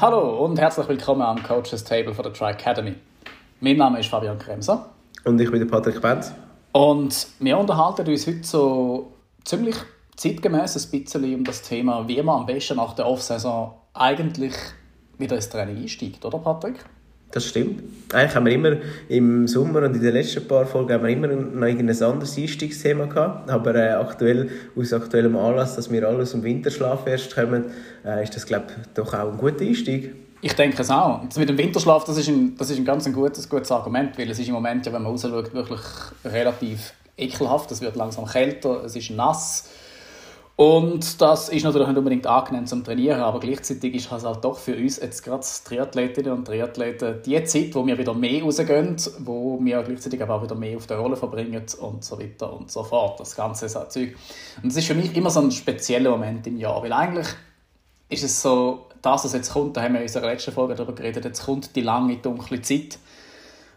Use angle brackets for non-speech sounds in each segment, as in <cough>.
Hallo und herzlich willkommen am Coaches Table von der Tri Academy. Mein Name ist Fabian Kremser. Und ich bin der Patrick Benz. Und wir unterhalten uns heute so ziemlich zeitgemäß ein bisschen um das Thema, wie man am besten nach der Off-Saison eigentlich wieder ins Training einsteigt, oder Patrick? Das stimmt. Eigentlich haben wir immer im Sommer und in den letzten paar Folgen haben wir immer noch ein anderes Einstiegsthema gehabt. Aber äh, aktuell, aus aktuellem Anlass, dass wir alle aus dem Winterschlaf erst kommen, äh, ist das, glaube ich, doch auch ein guter Einstieg. Ich denke es auch. Das mit dem Winterschlaf, das ist ein, das ist ein ganz ein gutes, gutes Argument, weil es ist im Moment, ja, wenn man rausschaut, wirklich relativ ekelhaft. Es wird langsam kälter, es ist nass und das ist natürlich nicht unbedingt angenehm zum Trainieren, aber gleichzeitig ist es halt doch für uns jetzt gerade Triathletinnen und Triathleten die Zeit, wo wir wieder mehr rausgehen, wo wir gleichzeitig aber auch wieder mehr auf der Rolle verbringen und so weiter und so fort, das ganze Zeug. Und es ist für mich immer so ein spezieller Moment im Jahr, weil eigentlich ist es so, das, was jetzt kommt, da haben wir in unserer letzten Folge darüber geredet, jetzt kommt die lange, dunkle Zeit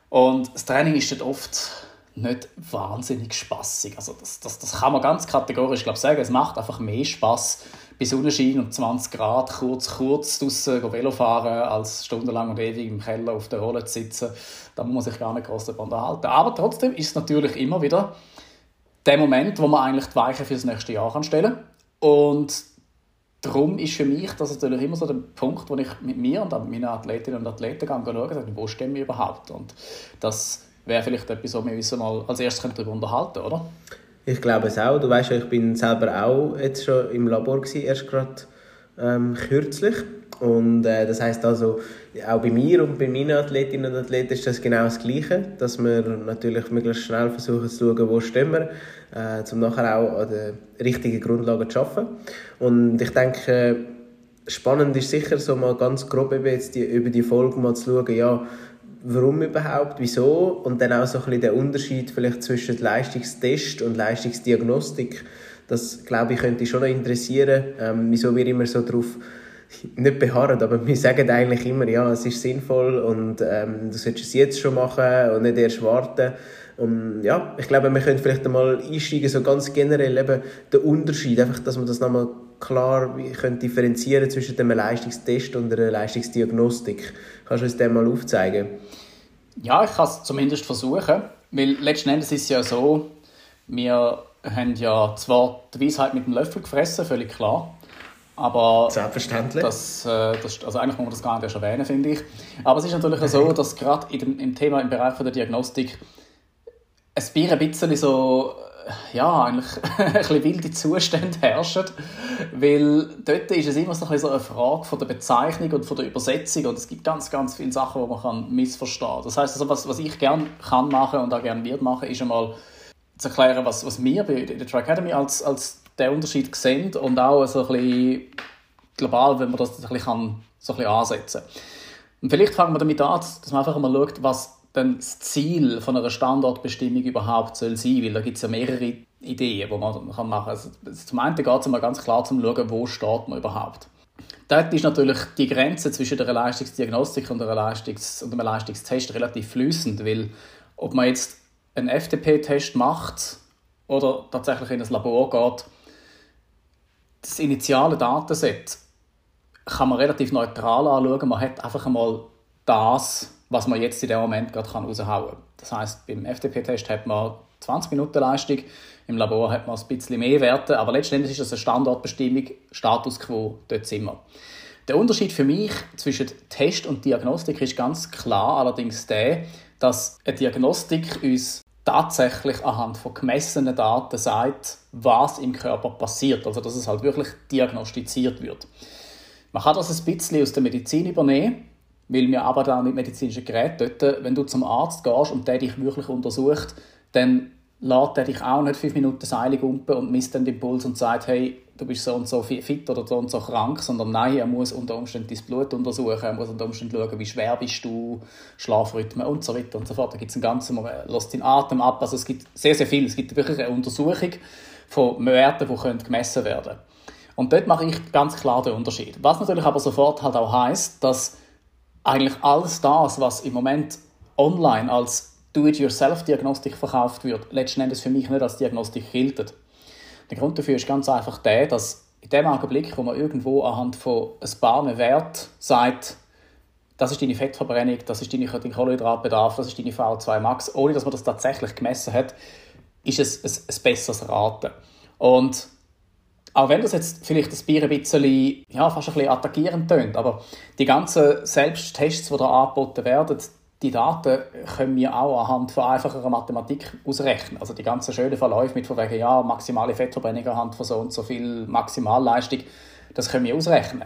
und das Training ist dort oft nicht wahnsinnig spaßig. Also das, das, das kann man ganz kategorisch glaub, sagen. Es macht einfach mehr Spaß bei Sonnenschein und 20 Grad kurz, kurz draußen Velo fahren, als stundenlang und ewig im Keller auf der Rolle zu sitzen. Da muss man sich gar nicht groß darüber unterhalten. Aber trotzdem ist es natürlich immer wieder der Moment, wo man eigentlich die Weichen für das nächste Jahr anstellen kann. Und darum ist für mich das natürlich immer so der Punkt, wo ich mit mir und mit meinen Athletinnen und Athleten schaue, wo stehen wir überhaupt. Und das wäre vielleicht etwas, was wir mal als erstes darüber unterhalten oder? Ich glaube es auch. Du weißt ja, ich bin selber auch jetzt schon im Labor gewesen, erst gerade ähm, kürzlich. Und äh, das heißt also, auch bei mir und bei meinen Athletinnen und Athleten ist das genau das Gleiche, dass wir natürlich möglichst schnell versuchen zu schauen, wo stehen wir, äh, um nachher auch an der richtigen Grundlage zu arbeiten. Und ich denke, spannend ist sicher so mal ganz grob eben jetzt die, über die Folge mal zu schauen, ja, warum überhaupt, wieso und dann auch so ein bisschen der Unterschied vielleicht zwischen Leistungstest und Leistungsdiagnostik. Das, glaube ich, könnte schon noch interessieren, ähm, wieso wir immer so darauf nicht beharren, aber wir sagen eigentlich immer, ja, es ist sinnvoll und ähm, du solltest es jetzt schon machen und nicht erst warten. Und ja, ich glaube, wir können vielleicht einmal einsteigen, so ganz generell eben den Unterschied, einfach, dass man das nochmal klar können differenzieren zwischen einem Leistungstest und einer Leistungsdiagnostik. Kannst du uns das mal aufzeigen? Ja, ich kann es zumindest versuchen, weil letzten Endes ist es ja so, wir haben ja zwar die Weisheit mit dem Löffel gefressen, völlig klar, aber Selbstverständlich. Das, äh, das, also eigentlich muss man das gar nicht erst erwähnen, finde ich. Aber es ist natürlich so, dass gerade im Thema im Bereich der Diagnostik ein bisschen so ja, eigentlich <laughs> ein bisschen wilde Zustände herrschen, weil dort ist es immer so ein eine Frage von der Bezeichnung und von der Übersetzung und es gibt ganz, ganz viele Sachen, die man kann missverstehen kann. Das heißt, also, was, was ich gerne kann machen und auch gerne wird machen, ist einmal zu erklären, was, was wir bei der Tri Academy als, als den Unterschied sehen und auch so ein bisschen global, wenn man das ein bisschen, kann, so ein bisschen ansetzen kann. Und vielleicht fangen wir damit an, dass man einfach mal schaut, was dann das Ziel von einer Standortbestimmung überhaupt soll sein, weil da gibt es ja mehrere Ideen, die man machen kann. Also zum einen geht es mal ganz klar zum schauen, wo steht man überhaupt. Dort ist natürlich die Grenze zwischen der Leistungsdiagnostik und, der Leistungs- und dem Leistungstest relativ flüssend, weil ob man jetzt einen FTP-Test macht oder tatsächlich in ein Labor geht, das initiale Datenset kann man relativ neutral anschauen. Man hat einfach einmal das, was man jetzt in dem Moment gerade raushauen kann. Das heißt, beim FTP-Test hat man 20 Minuten Leistung, im Labor hat man ein bisschen mehr Werte, aber letztendlich ist das eine Standortbestimmung, Status quo, dort sind wir. Der Unterschied für mich zwischen Test und Diagnostik ist ganz klar allerdings der, dass eine Diagnostik uns tatsächlich anhand von gemessenen Daten sagt, was im Körper passiert. Also dass es halt wirklich diagnostiziert wird. Man kann das ein bisschen aus der Medizin übernehmen weil wir aber dann mit medizinischen Geräten dort, wenn du zum Arzt gehst und der dich wirklich untersucht, dann lädt er dich auch nicht fünf Minuten Seile umpen und misst dann den Puls und sagt, hey, du bist so und so fit oder so und so krank, sondern nein, er muss unter Umständen dein Blut untersuchen, er muss unter Umständen schauen, wie schwer bist du, Schlafrhythmen und so weiter und so fort. Da gibt es einen ganzen, lässt den Atem ab, also es gibt sehr, sehr viel. Es gibt wirklich eine Untersuchung von Werten, die gemessen werden können. Und dort mache ich ganz klar den Unterschied. Was natürlich aber sofort halt auch heißt, dass eigentlich alles das, was im Moment online als Do-it-yourself-Diagnostik verkauft wird, letzten Endes für mich nicht als Diagnostik gilt. Der Grund dafür ist ganz einfach der, dass in dem Augenblick, wo man irgendwo anhand von ein paar Werten sagt, das ist deine Fettverbrennung, das ist dein Kohlenhydratbedarf, das ist deine VO2 Max, ohne dass man das tatsächlich gemessen hat, ist es ein, ein besseres Raten. Und auch wenn das jetzt vielleicht das Bier ein bisschen, ja, fast ein bisschen attackierend tönt, aber die ganzen Selbsttests, die da angeboten werden, die Daten können wir auch anhand von einfacherer Mathematik ausrechnen. Also die ganzen schönen Verläufe mit von wegen, ja, maximale Fettverbrennung anhand von so und so viel Maximalleistung, das können wir ausrechnen.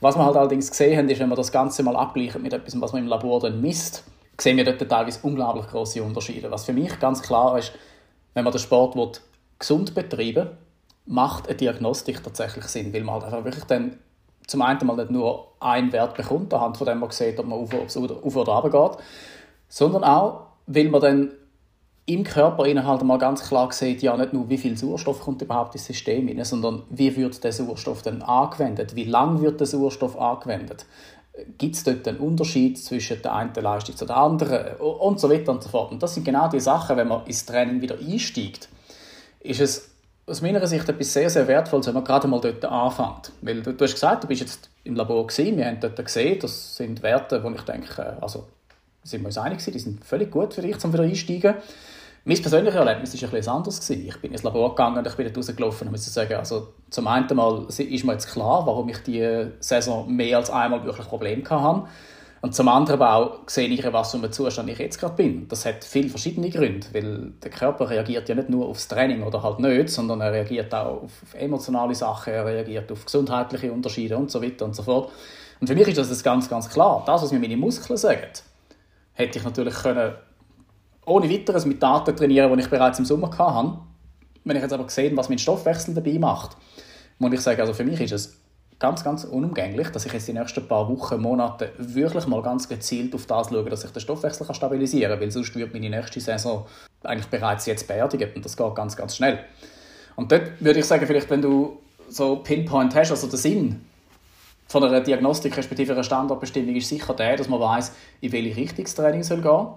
Was wir halt allerdings gesehen haben, ist, wenn man das Ganze mal abgleicht mit etwas, was man im Labor dann misst, sehen wir dort teilweise unglaublich große Unterschiede. Was für mich ganz klar ist, wenn man den Sport will, gesund betreiben macht eine Diagnostik tatsächlich Sinn, weil man halt einfach wirklich dann zum einen mal nicht nur einen Wert bekommt, anhand von dem man sieht, ob man auf, auf oder runter geht, sondern auch, weil man dann im Körper halt mal ganz klar sieht, ja nicht nur, wie viel Sauerstoff kommt überhaupt ins System rein, sondern wie wird der Sauerstoff dann angewendet, wie lang wird der Sauerstoff angewendet, gibt es dort einen Unterschied zwischen der einen Leistung zu der anderen? Und so weiter und so fort. Und das sind genau die Sachen, wenn man ins Training wieder einsteigt, ist es aus meiner Sicht etwas sehr, sehr Wertvolles, wenn man gerade mal dort anfängt. Weil du, du hast gesagt, du bist jetzt im Labor gewesen, wir haben dort gesehen, das sind Werte, wo ich denke, also sind wir uns einig die sind völlig gut für dich, um wieder einsteigen. Mein persönliches Erlebnis war ein bisschen anders. Gewesen. Ich bin ins Labor gegangen und ich bin dort rausgelaufen und muss sagen, also zum einen mal ist mir jetzt klar, warum ich diese Saison mehr als einmal wirklich Probleme hatte. Und zum anderen aber auch sehe ich, was für ein Zustand ich jetzt gerade bin. Das hat viele verschiedene Gründe, weil der Körper reagiert ja nicht nur aufs Training oder halt nicht, sondern er reagiert auch auf emotionale Sachen, er reagiert auf gesundheitliche Unterschiede und so weiter und so fort. Und für mich ist das ganz, ganz klar. Das, was mir meine Muskeln sagen, hätte ich natürlich können ohne weiteres mit Daten trainieren, die ich bereits im Sommer hatte. Wenn ich jetzt aber gesehen was mein Stoffwechsel dabei macht, muss ich sagen, also für mich ist es ganz, ganz unumgänglich, dass ich jetzt die nächsten paar Wochen, Monate wirklich mal ganz gezielt auf das schaue, dass ich den Stoffwechsel kann stabilisieren kann, weil sonst wird meine nächste Saison eigentlich bereits jetzt beerdigt und das geht ganz, ganz schnell. Und dort würde ich sagen, vielleicht wenn du so Pinpoint hast, also der Sinn von einer Diagnostik respektive einer Standardbestimmung ist sicher der, dass man weiß, in welche Richtung das Training soll gehen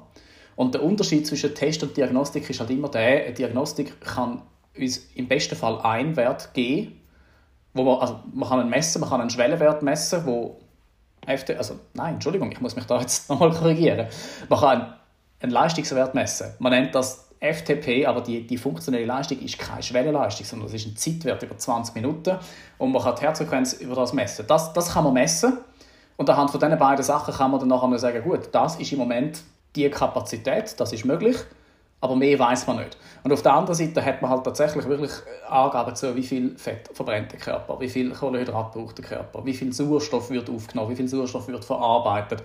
und der Unterschied zwischen Test und Diagnostik ist halt immer der, eine Diagnostik kann uns im besten Fall einen Wert geben, wo man, also man kann einen messen, man kann einen Schwellenwert messen, wo FT, also nein, Entschuldigung, ich muss mich da jetzt <laughs> nochmal korrigieren. Man kann einen Leistungswert messen. Man nennt das FTP, aber die, die funktionelle Leistung ist keine Schwellenleistung, sondern das ist ein Zeitwert über 20 Minuten und man kann die Herzfrequenz über das messen. Das, das kann man messen und anhand von diesen beiden Sachen kann man dann nachher sagen, gut, das ist im Moment die Kapazität, das ist möglich aber mehr weiß man nicht. Und auf der anderen Seite hat man halt tatsächlich wirklich Angaben zu, wie viel Fett verbrennt der Körper, wie viel Kohlenhydrat braucht der Körper, wie viel Sauerstoff wird aufgenommen, wie viel Sauerstoff wird verarbeitet,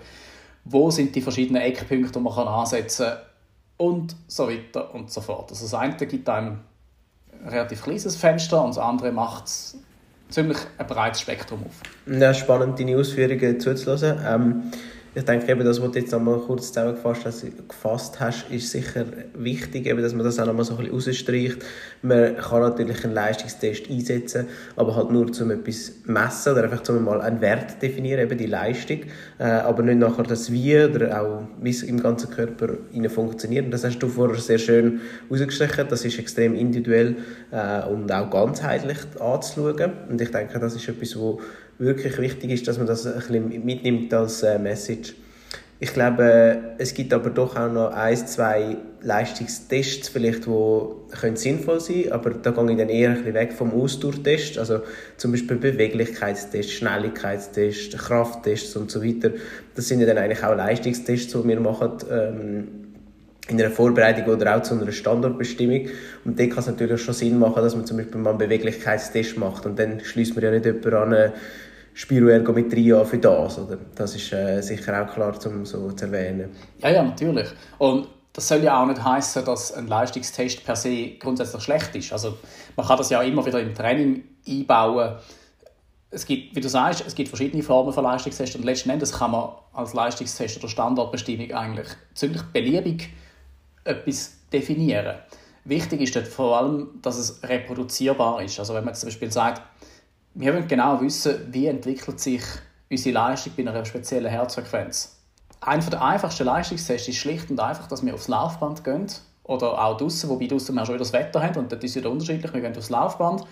wo sind die verschiedenen Eckpunkte, die man kann ansetzen kann und so weiter und so fort. Also das eine gibt einem ein relativ kleines Fenster und das andere macht ziemlich ein breites Spektrum auf. Ja, spannend, deine Ausführungen zuzuhören. Ähm, ich denke eben, das, was du jetzt einmal kurz zusammengefasst hast, gefasst hast, ist sicher wichtig, eben, dass man das auch nochmal so ein bisschen rausstreicht. Man kann natürlich einen Leistungstest einsetzen, aber halt nur, um etwas zu messen oder einfach um mal einen Wert zu definieren, eben die Leistung, äh, aber nicht nachher das Wie oder auch, wie es im ganzen Körper funktioniert. Das hast du vorher sehr schön herausgestrichen. Das ist extrem individuell äh, und auch ganzheitlich anzuschauen. Und ich denke, das ist etwas, wo wirklich wichtig ist, dass man das ein bisschen mitnimmt als äh, Message. Ich glaube, es gibt aber doch auch noch ein, zwei Leistungstests, vielleicht, die sinnvoll sein können, aber da gehe ich dann eher ein bisschen weg vom Ausdauertest, also zum Beispiel Beweglichkeitstests, Schnelligkeitstests, Krafttests und so weiter. Das sind ja dann eigentlich auch Leistungstests, die wir machen ähm, in einer Vorbereitung oder auch zu einer Standortbestimmung. Und da kann es natürlich schon Sinn machen, dass man zum Beispiel mal einen Beweglichkeitstest macht und dann schließt man ja nicht jemanden an, Spiroergometrie an für das. Oder? Das ist äh, sicher auch klar zum so zu erwähnen. Ja, ja, natürlich. Und das soll ja auch nicht heißen, dass ein Leistungstest per se grundsätzlich schlecht ist. Also man kann das ja immer wieder im Training einbauen. Es gibt, wie du sagst, es gibt verschiedene Formen von Leistungstests und letzten Endes kann man als Leistungstest oder Standardbestimmung eigentlich ziemlich beliebig etwas definieren. Wichtig ist dort vor allem, dass es reproduzierbar ist. Also wenn man zum Beispiel sagt, wir wollen genau wissen, wie entwickelt sich unsere Leistung bei einer speziellen Herzfrequenz. einer der einfachsten Leistungstests ist schlicht und einfach, dass wir aufs Laufband gehen oder auch draußen, wobei draußen wir schon wieder das Wetter haben und das ist wieder unterschiedlich. Wir gehen aufs Laufband,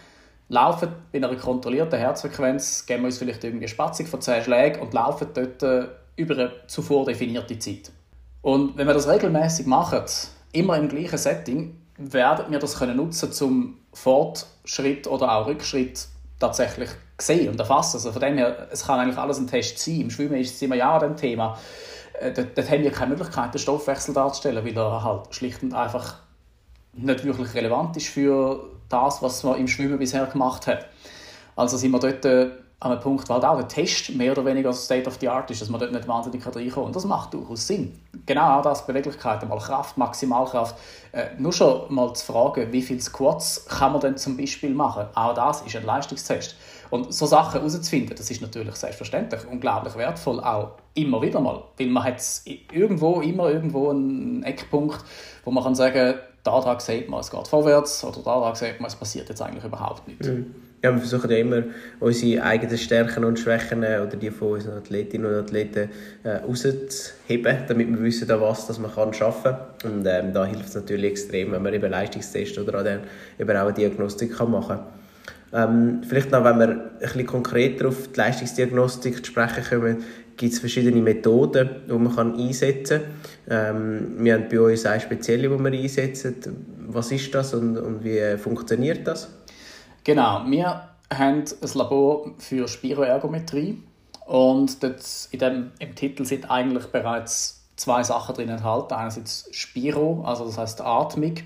laufen bei einer kontrollierten Herzfrequenz, geben wir uns vielleicht irgendwie eine Spatzung von 10 Schlägen und laufen dort äh, über eine zuvor definierte Zeit. Und wenn wir das regelmäßig machen, immer im gleichen Setting, werden wir das können nutzen zum Fortschritt oder auch Rückschritt tatsächlich sehen und erfassen. Also von dem her, es kann eigentlich alles ein Test sein. Im Schwimmen ist es immer ja an Thema. Äh, dort, dort haben wir keine Möglichkeit, den Stoffwechsel darzustellen, weil er halt schlicht und einfach nicht wirklich relevant ist für das, was man im Schwimmen bisher gemacht hat. Also sind wir dort äh, an einem Punkt, weil auch der Test mehr oder weniger State of the Art ist, dass man dort nicht wahnsinnig reinkommen kann. Und das macht durchaus Sinn. Genau auch das, Beweglichkeit, einmal Kraft, Maximalkraft. Äh, nur schon mal zu fragen, wie viele Squats kann man denn zum Beispiel machen. Auch das ist ein Leistungstest. Und so Sachen herauszufinden, das ist natürlich selbstverständlich unglaublich wertvoll, auch immer wieder mal. Weil man hat irgendwo, immer irgendwo einen Eckpunkt, wo man kann sagen, daran sieht man, es geht vorwärts oder daran sieht man, es passiert jetzt eigentlich überhaupt nichts. Mhm. Ja, wir versuchen ja immer, unsere eigenen Stärken und Schwächen äh, oder die von unseren Athletinnen und Athleten äh, rauszuheben, damit wir wissen, an was dass man kann arbeiten kann. Und ähm, da hilft es natürlich extrem, wenn man eben Leistungstests oder auch, dann eben auch eine Diagnostik kann machen kann. Ähm, vielleicht noch, wenn wir ein bisschen konkreter auf die Leistungsdiagnostik zu sprechen kommen, gibt es verschiedene Methoden, die man kann einsetzen kann. Ähm, wir haben bei uns eine spezielle, die wir einsetzen. Was ist das und, und wie funktioniert das? Genau, wir haben ein Labor für Spiroergometrie und dort in dem, im Titel sind eigentlich bereits zwei Sachen drin enthalten. Einerseits Spiro, also das heißt Atmung,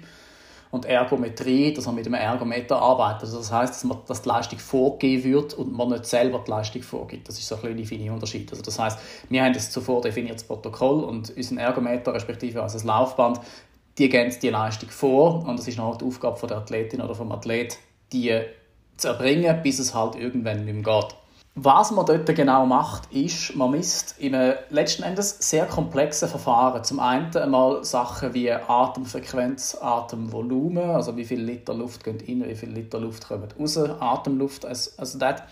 und Ergometrie, dass man mit einem Ergometer arbeitet. Also das heißt, dass, man, dass die Leistung vorgegeben wird und man nicht selber die Leistung vorgibt. Das ist so ein kleiner feiner Unterschied. Also das heißt, wir haben ein zuvor definiertes Protokoll und unser Ergometer, respektive also das Laufband, die geben die Leistung vor und das ist noch die Aufgabe der Athletin oder vom Athlet, die zu erbringen, bis es halt irgendwann nicht mehr geht. Was man dort genau macht, ist, man misst in einem letzten Endes sehr komplexen Verfahren. Zum einen einmal Sachen wie Atemfrequenz, Atemvolumen, also wie viel Liter Luft gehen rein, wie viel Liter Luft kommen raus, Atemluft, also das.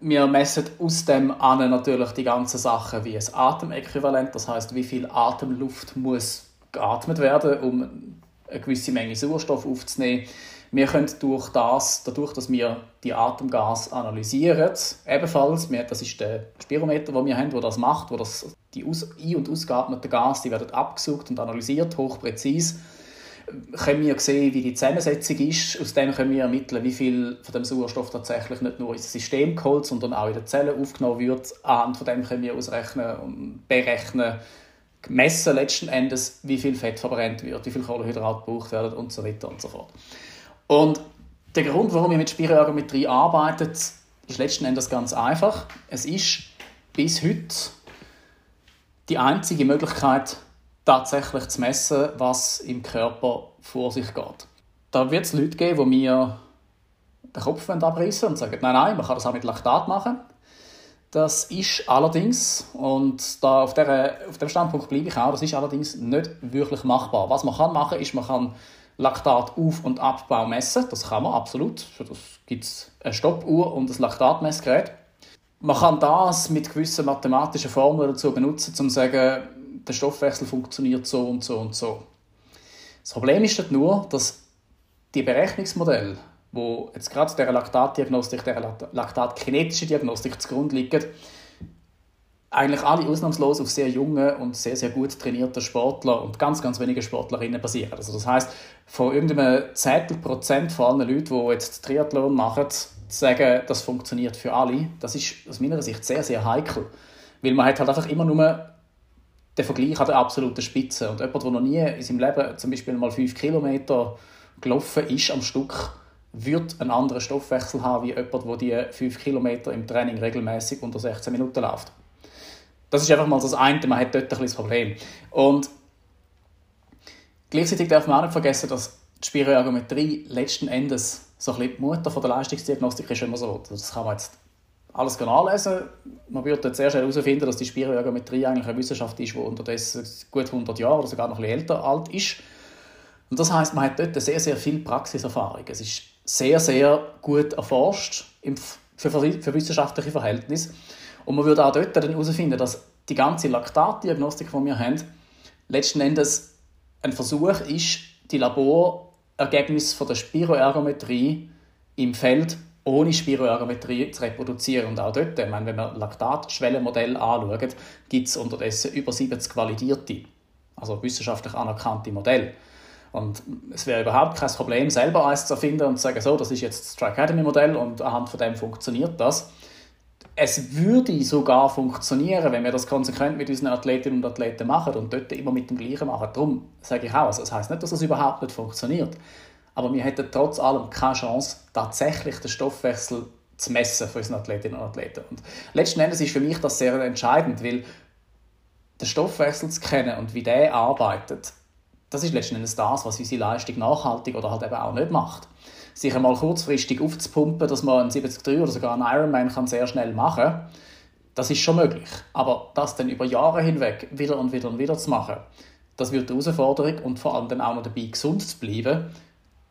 Wir messen aus dem an natürlich die ganzen Sachen wie ein Atemäquivalent, das heißt, wie viel Atemluft muss geatmet werden, um eine gewisse Menge Sauerstoff aufzunehmen wir können durch das, dadurch, dass wir die Atemgas analysieren, ebenfalls, das ist der Spirometer, den wir haben, der das macht, wo das, die aus, ein- und ausgeatmeten Gas, die werden abgesucht und analysiert, hochpräzise, können wir sehen, wie die Zusammensetzung ist. Aus dem können wir ermitteln, wie viel von dem Sauerstoff tatsächlich nicht nur ins System geholt, sondern auch in den Zellen aufgenommen wird. Anhand von dem können wir ausrechnen und berechnen, messen letzten Endes, wie viel Fett verbrennt wird, wie viel Kohlenhydrat gebraucht werden und so weiter und so fort. Und der Grund, warum wir mit Spiroergometrie arbeiten, ist letzten Endes ganz einfach. Es ist bis heute die einzige Möglichkeit, tatsächlich zu messen, was im Körper vor sich geht. Da wird es Leute geben, die mir den Kopf abreißen und sagen, nein, nein, man kann das auch mit Laktat machen. Das ist allerdings, und da auf, der, auf dem Standpunkt bleibe ich auch, das ist allerdings nicht wirklich machbar. Was man kann machen, ist, man kann Laktat-Auf- und Abbau messen. Das kann man absolut. Für das gibt es eine Stoppuhr und ein Laktatmessgerät. Man kann das mit gewissen mathematischen Formeln dazu benutzen, um zu sagen, der Stoffwechsel funktioniert so und so und so. Das Problem ist nur, dass die Berechnungsmodelle, wo jetzt gerade der Laktatdiagnostik, der Laktatkinetische Diagnostik zugrunde liegen, eigentlich alle ausnahmslos auf sehr junge und sehr, sehr gut trainierte Sportler und ganz, ganz wenige Sportlerinnen basieren. Also das heißt, von irgendeinem Zehntel Prozent von allen Leuten, die jetzt Triathlon machen, zu sagen, das funktioniert für alle, das ist aus meiner Sicht sehr, sehr heikel. Weil man hat halt einfach immer nur den Vergleich an der absoluten Spitze. Und jemand, der noch nie in seinem Leben zum Beispiel mal fünf Kilometer gelaufen ist am Stück, wird einen anderen Stoffwechsel haben wie jemand, der die fünf Kilometer im Training regelmäßig unter 16 Minuten läuft. Das ist einfach mal das eine, man hat dort ein bisschen das Problem. Und gleichzeitig darf man auch nicht vergessen, dass die Spiroergometrie letzten Endes so ein bisschen die Mutter von der Leistungsdiagnostik ist, wenn man so will. Das kann man jetzt alles nachlesen. Man wird jetzt sehr schnell herausfinden, dass die Spiroergometrie eigentlich eine Wissenschaft ist, die unterdessen gut 100 Jahre oder sogar noch ein bisschen älter alt ist. Und das heißt, man hat dort sehr, sehr viel Praxiserfahrung. Es ist sehr, sehr gut erforscht für wissenschaftliche Verhältnisse. Und man würde auch dort dann herausfinden, dass die ganze Laktatdiagnostik, die wir haben, letzten Endes ein Versuch ist, die Laborergebnisse der Spiroergometrie im Feld ohne Spiroergometrie zu reproduzieren. Und auch dort, ich meine, wenn man Laktatschwellenmodell anschaut, gibt es unterdessen über 70 validierte, also wissenschaftlich anerkannte Modelle. Und es wäre überhaupt kein Problem, selber eins zu erfinden und zu sagen, so, das ist jetzt das Tri-Academy-Modell und anhand von dem funktioniert das. Es würde sogar funktionieren, wenn wir das konsequent mit unseren Athletinnen und Athleten machen und dort immer mit dem Gleichen machen. Darum sage ich auch, also das heißt nicht, dass das überhaupt nicht funktioniert. Aber wir hätten trotz allem keine Chance, tatsächlich den Stoffwechsel zu messen für unsere Athletinnen und Athleten. Und letzten Endes ist für mich das sehr entscheidend, weil den Stoffwechsel zu kennen und wie der arbeitet, das ist letzten Endes das, was unsere Leistung nachhaltig oder halt eben auch nicht macht. Sich einmal kurzfristig aufzupumpen, dass man einen 73 oder sogar einen Ironman kann sehr schnell machen kann, das ist schon möglich. Aber das dann über Jahre hinweg wieder und wieder und wieder zu machen, das wird eine Herausforderung und vor allem dann auch noch dabei gesund zu bleiben,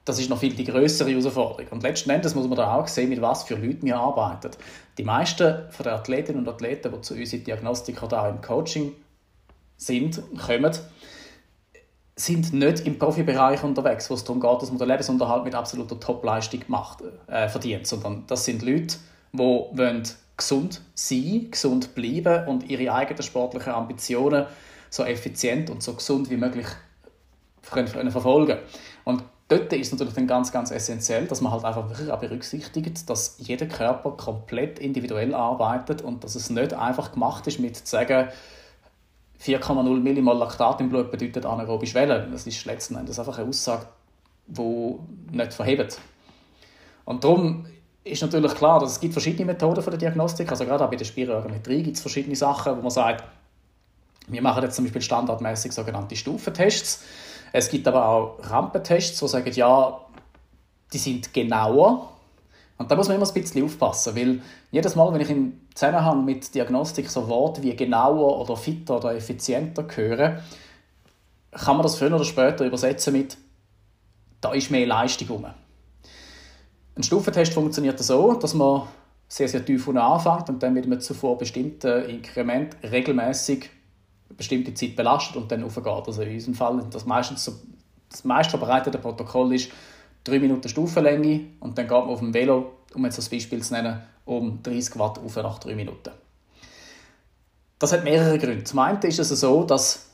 das ist noch viel die größere Herausforderung. Und letzten Endes muss man da auch sehen, mit was für Leuten wir arbeiten. Die meisten von den Athletinnen und Athleten, die zu uns in Diagnostik oder auch im Coaching sind, kommen, sind nicht im Profibereich unterwegs, wo es darum geht, dass man den Lebensunterhalt mit absoluter Topleistung macht, äh, verdient, sondern das sind Leute, die wollen gesund sein, gesund bleiben und ihre eigenen sportlichen Ambitionen so effizient und so gesund wie möglich können verfolgen. Und dort ist natürlich dann ganz, ganz essentiell, dass man halt einfach wirklich auch berücksichtigt, dass jeder Körper komplett individuell arbeitet und dass es nicht einfach gemacht ist mit zu sagen, 4,0 Millimol Laktat im Blut bedeutet anaerobe Schwelle. Das ist letzten Endes einfach eine Aussage, die nicht verhebt. Und darum ist natürlich klar, dass es gibt verschiedene Methoden für die Diagnostik. Also gerade auch bei der Spiroergometrie gibt es verschiedene Sachen, wo man sagt, wir machen jetzt zum Beispiel standardmäßig sogenannte Stufentests. Es gibt aber auch Rampentests, die sagen, ja, die sind genauer. Und da muss man immer ein bisschen aufpassen, weil jedes Mal, wenn ich im Zusammenhang mit Diagnostik so Worte wie genauer oder fitter oder effizienter höre, kann man das früher oder später übersetzen mit da ist mehr Leistung rum. Ein Stufentest funktioniert so, dass man sehr, sehr tief unten anfängt und dann mit einem zuvor bestimmten Inkrement regelmäßig bestimmte Zeit belastet und dann aufgeht. Also in unserem Fall das meistens so, das meist verbreitete Protokoll ist 3 Minuten Stufenlänge und dann geht man auf dem Velo, um jetzt das Beispiel zu nennen, um 30 Watt auf nach 3 Minuten. Das hat mehrere Gründe. Zum einen ist es so, dass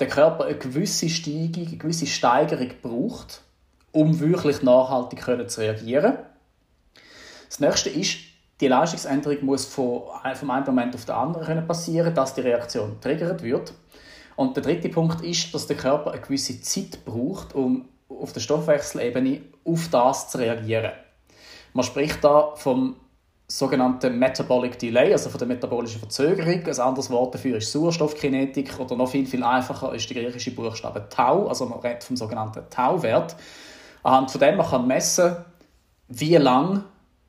der Körper eine gewisse Steigung, eine gewisse Steigerung braucht, um wirklich nachhaltig zu reagieren. Das nächste ist, die Leistungsänderung muss von, vom einen Moment auf den anderen passieren, dass die Reaktion triggert wird. Und der dritte Punkt ist, dass der Körper eine gewisse Zeit braucht, um auf der Stoffwechselebene auf das zu reagieren. Man spricht da vom sogenannten Metabolic Delay, also von der metabolischen Verzögerung. Ein anderes Wort dafür ist Sauerstoffkinetik oder noch viel, viel einfacher ist der griechische Buchstabe Tau, also man redet vom sogenannten Tau-Wert. Anhand von dem man kann messen, wie lange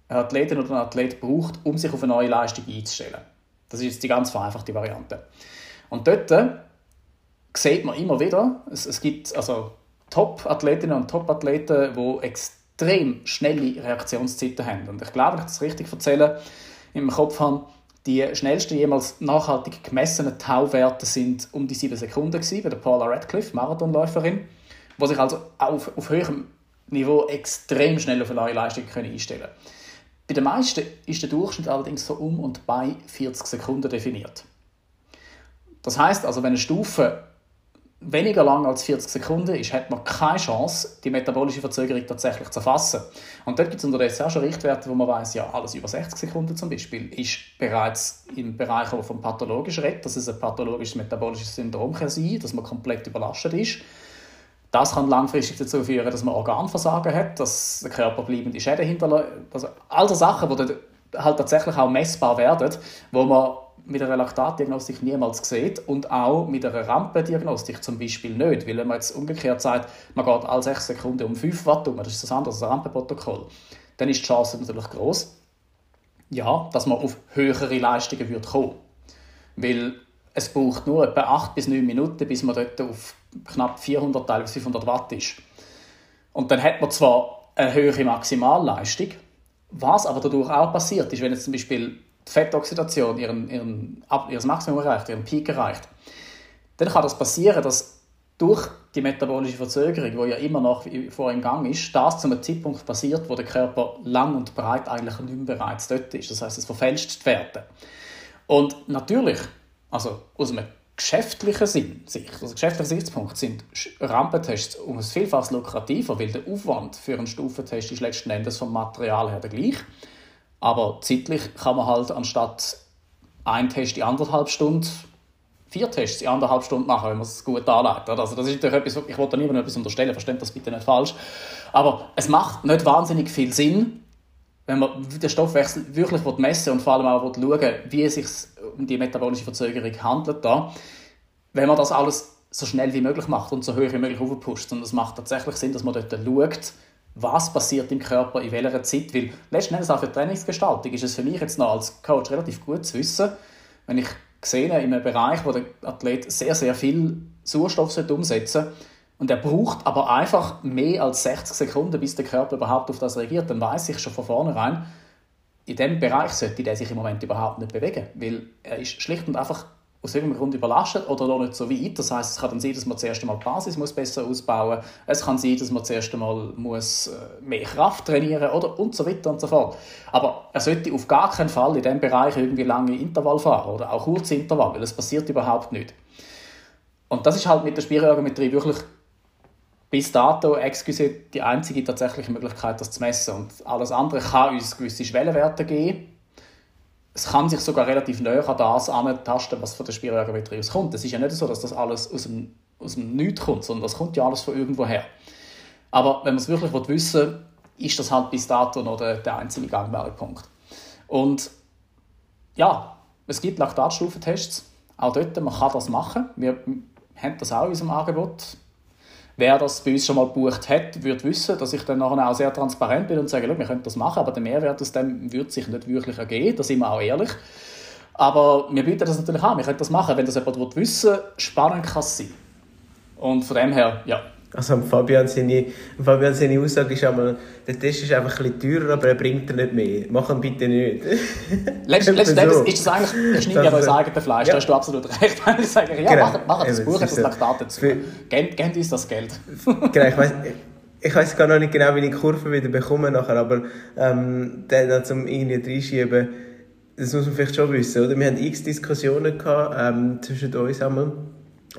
eine Athletin oder ein Athlet braucht, um sich auf eine neue Leistung einzustellen. Das ist jetzt die ganz vereinfachte Variante. Und dort sieht man immer wieder, es, es gibt also Top-Athletinnen und Top-Athleten, die extrem schnelle Reaktionszeiten haben. Und ich glaube, wenn ich das richtig erzähle, im Kopf habe, die schnellsten jemals nachhaltig gemessenen Tauwerte sind um die 7 Sekunden gewesen, bei der Paula Radcliffe, Marathonläuferin, die sich also auf, auf höherem Niveau extrem schnell auf eine neue Leistung einstellen können. Bei den meisten ist der Durchschnitt allerdings so um und bei 40 Sekunden definiert. Das heißt also, wenn eine Stufe weniger lang als 40 Sekunden ist, hat man keine Chance, die metabolische Verzögerung tatsächlich zu erfassen. Und dort gibt es unterdessen auch schon Richtwerte, wo man weiß, ja, alles über 60 Sekunden zum Beispiel ist bereits im Bereich, wo vom pathologisch redet, dass es ein pathologisches metabolisches Syndrom kann sein dass man komplett überlastet ist. Das kann langfristig dazu führen, dass man Organversagen hat, dass der Körper bleibende Schäden hinterlässt. Also all die Sachen, die dann halt tatsächlich auch messbar werden, wo man mit einer Laktatdiagnostik niemals sieht und auch mit einer Rampendiagnostik zum Beispiel nicht. Weil wenn man jetzt umgekehrt sagt, man geht alle 6 Sekunden um 5 Watt um, das ist das andere ein Rampenprotokoll, dann ist die Chance natürlich groß, ja, dass man auf höhere Leistungen wird kommen. Weil es braucht nur etwa 8 bis 9 Minuten, bis man dort auf knapp 400, teilweise 500 Watt ist. Und dann hat man zwar eine höhere Maximalleistung, was aber dadurch auch passiert ist, wenn jetzt zum Beispiel Fettoxidation ihren, ihren, ihr Maximum erreicht, ihren Peak erreicht, dann kann das passieren, dass durch die metabolische Verzögerung, die ja immer noch vor im Gang ist, das zu einem Zeitpunkt passiert, wo der Körper lang und breit eigentlich nicht mehr bereits dort ist. Das heißt, es verfälscht die Werte. Und natürlich, also aus einem geschäftlichen Sinn, also geschäftlichen Sichtspunkt, sind Rampentests um ein Vielfaches lukrativer, weil der Aufwand für einen Stufentest ist letzten Endes vom Material her der gleiche. Aber zeitlich kann man halt anstatt ein Test in anderthalb Stunden vier Tests in anderthalb Stunden machen, wenn man es gut anlegt. Also das ist natürlich etwas, ich wollte niemandem etwas unterstellen, versteht das bitte nicht falsch. Aber es macht nicht wahnsinnig viel Sinn, wenn man den Stoffwechsel wirklich messen und vor allem auch schauen wie es sich um die metabolische Verzögerung handelt, da, wenn man das alles so schnell wie möglich macht und so hoch wie möglich aufpusht. Und es macht tatsächlich Sinn, dass man dort schaut, was passiert im Körper in welcher Zeit. Weil letzten Endes auch für die Trainingsgestaltung ist es für mich jetzt noch als Coach relativ gut zu wissen, wenn ich sehe in einem Bereich, wo der Athlet sehr, sehr viel Sauerstoff umsetzen sollte, und er braucht aber einfach mehr als 60 Sekunden, bis der Körper überhaupt auf das reagiert, dann weiß ich schon von vornherein, in diesem Bereich sollte der sich im Moment überhaupt nicht bewegen, weil er ist schlicht und einfach aus irgendeinem Grund überlastet oder noch nicht so weit. Das heißt, es kann dann sein, dass man zuerst einmal die Basis muss besser ausbauen muss. Es kann sein, dass man zuerst einmal muss äh, mehr Kraft trainieren oder und so weiter und so fort. Aber er sollte auf gar keinen Fall in diesem Bereich irgendwie lange Intervall fahren oder auch kurze Intervall, weil es passiert überhaupt nicht. Und das ist halt mit der Spielorgometrie wirklich bis dato excuse, die einzige tatsächliche Möglichkeit, das zu messen. Und alles andere kann uns gewisse Schwellenwerte geben es kann sich sogar relativ näher an das antasten, was von der aus kommt. Es ist ja nicht so, dass das alles aus dem, aus dem Nichts kommt, sondern das kommt ja alles von irgendwoher. Aber wenn man es wirklich wissen will, ist das halt bis dato noch der, der einzige gangbare Punkt. Und ja, es gibt Laktatstufentests, auch dort, man kann das machen. Wir haben das auch in unserem Angebot. Wer das bei uns schon mal gebucht hat, wird wissen, dass ich dann nachher auch sehr transparent bin und sage, wir können das machen, aber der Mehrwert aus dem wird sich nicht wirklich ergeben, da sind wir auch ehrlich. Aber wir bieten das natürlich an, wir können das machen. Wenn das jemand wissen will, spannend kann es sein. Und von dem her, ja, also Fabian seine, Fabian seine Aussage ist einmal, der Test ist einfach ein bisschen teurer, aber er bringt dir nicht mehr. Mach ihn bitte nicht. <laughs> Letztendlich <laughs> so. ist das eigentlich, er schneidet ja unser eigenes Fleisch, ja. da hast du absolut recht. <laughs> Ich sage, ja, genau. mach, mach das Buch, das Laktat dazu. Gebt uns das Geld. genau, ich weiss, ich weiß gar noch nicht genau, wie ich die Kurve wieder bekomme nachher, aber ähm, dann zum irgendwie reinschieben, das muss man vielleicht schon wissen, oder? Wir haben x Diskussionen gehabt, ähm, zwischen uns einmal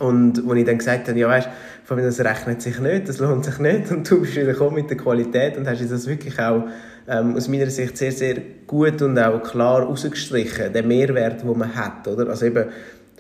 und wo ich dann gesagt habe, ja weißt, von mir, das rechnet sich nicht, das lohnt sich nicht und du bist wieder gekommen mit der Qualität und hast das wirklich auch ähm, aus meiner Sicht sehr, sehr gut und auch klar rausgestrichen, den Mehrwert, den man hat, oder? Also eben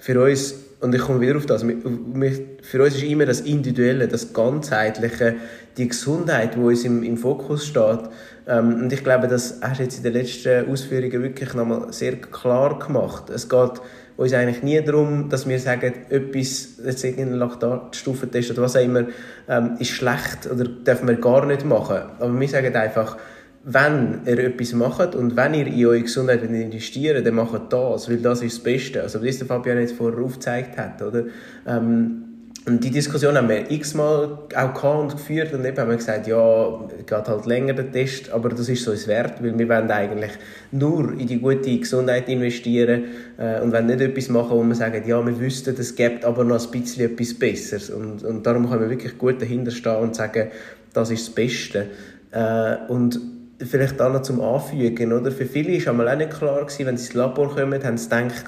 für uns, und ich komme wieder auf das, für uns ist immer das Individuelle, das Ganzheitliche, die Gesundheit, die uns im, im Fokus steht. Ähm, und ich glaube, das hast du jetzt in den letzten Ausführungen wirklich nochmal sehr klar gemacht. Es geht uns eigentlich nie darum, dass wir sagen, etwas, jetzt irgendein Laktatstufentest oder was auch immer, ähm, ist schlecht oder dürfen wir gar nicht machen. Aber wir sagen einfach, wenn ihr etwas macht und wenn ihr in eure Gesundheit investiert, dann macht das, weil das ist das Beste. Also, wie es der Fabian jetzt vorher aufgezeigt hat, oder? Ähm, und die Diskussion haben wir x-mal auch und geführt und eben haben wir gesagt, ja, geht halt länger der Test, aber das ist so es wert, weil wir wollen eigentlich nur in die gute Gesundheit investieren äh, und wollen nicht etwas machen, wo wir sagen, ja, wir wüssten, es gibt aber noch ein bisschen etwas Besseres und, und darum können wir wirklich gut dahinter stehen und sagen, das ist das Beste. Äh, und vielleicht auch noch zum Anfügen, oder? Für viele war einmal auch nicht klar gewesen, wenn sie ins Labor kommen, haben sie gedacht,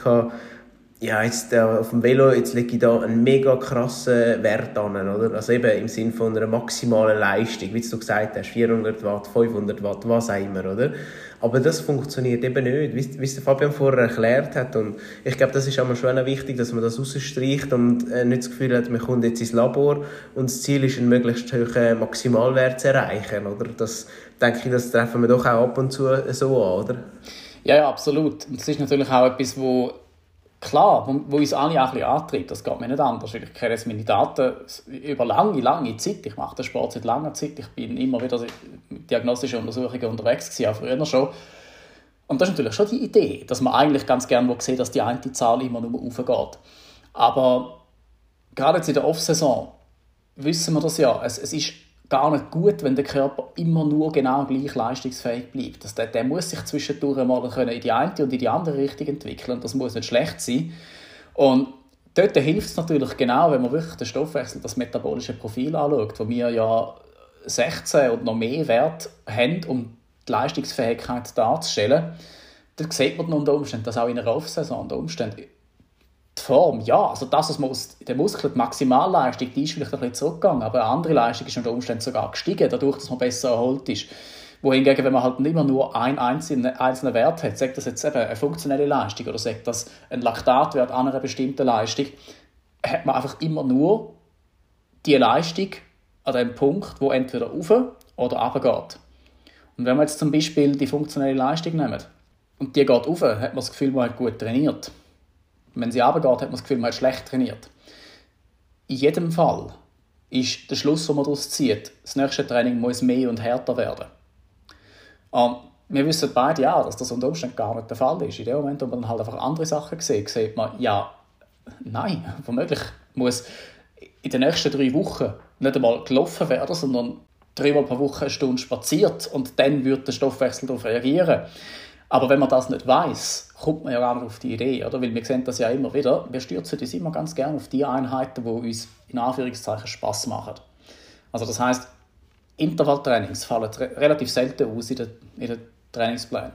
ja, jetzt äh, auf dem Velo, jetzt lege ich da einen mega krassen Wert an, oder? Also eben im Sinne von einer maximalen Leistung, wie du gesagt hast, 400 Watt, 500 Watt, was auch immer, oder? Aber das funktioniert eben nicht, wie, es Fabian vorher erklärt hat. Und ich glaube, das ist einmal schon wichtig, dass man das rausstreicht und äh, nicht das Gefühl hat, man kommt jetzt ins Labor und das Ziel ist, einen möglichst hohen Maximalwert zu erreichen, oder? Das, denke ich, das treffen wir doch auch ab und zu so an, oder? Ja, ja, absolut. Und das ist natürlich auch etwas, wo klar, wo, wo uns alle auch ein bisschen antreibt, das geht mir nicht anders, ich kenne jetzt meine Daten über lange, lange Zeit, ich mache den Sport seit langer Zeit, ich bin immer wieder mit diagnostischen Untersuchungen unterwegs gewesen, auch früher schon. Und das ist natürlich schon die Idee, dass man eigentlich ganz gerne sehen dass die eine Zahl immer nur aufgeht. Aber gerade jetzt in der Off-Saison wissen wir das ja, es, es ist gar nicht gut, wenn der Körper immer nur genau gleich leistungsfähig bleibt. Das, der, der muss sich zwischendurch mal in die eine und in die andere Richtung entwickeln. Das muss nicht schlecht sein. Und dort hilft es natürlich genau, wenn man wirklich den Stoffwechsel, das metabolische Profil anschaut, wo wir ja 16 und noch mehr Wert haben, um die Leistungsfähigkeit darzustellen. Dann sieht man unter Umständen, dass auch in einer Off-Saison unter Umständen die Form, ja, also das, was man aus der Muskel, die Maximalleistung, die ist vielleicht ein bisschen zurückgegangen, aber eine andere Leistung ist unter Umständen sogar gestiegen, dadurch, dass man besser erholt ist. Wohingegen, wenn man halt nicht mehr nur einen einzelnen, einzelnen Wert hat, sagt das jetzt eben eine funktionelle Leistung oder sagt das ein Laktatwert an einer bestimmten Leistung, hat man einfach immer nur die Leistung an dem Punkt, wo entweder rauf oder runter geht. Und wenn wir jetzt zum Beispiel die funktionelle Leistung nehmen und die geht rauf, hat man das Gefühl, man hat gut trainiert. Wenn sie runtergeht, hat man das Gefühl, man hat schlecht trainiert. In jedem Fall ist der Schluss, den man daraus zieht, das nächste Training muss mehr und härter werden. Und wir wissen beide ja, dass das unter Umständen gar nicht der Fall ist. In dem Moment, wo man dann halt einfach andere Sachen sieht, sieht man, ja, nein, <laughs> womöglich muss in den nächsten drei Wochen nicht einmal gelaufen werden, sondern dreimal pro Woche eine Stunde spaziert und dann wird der Stoffwechsel darauf reagieren. Aber wenn man das nicht weiß, kommt man ja gar nicht auf die Idee, oder? Weil wir sehen das ja immer wieder. Wir stürzen uns immer ganz gerne auf die Einheiten, die uns in Anführungszeichen Spaß machen. Also das heißt, Intervalltrainings fallen relativ selten aus in den, in den Trainingsplänen.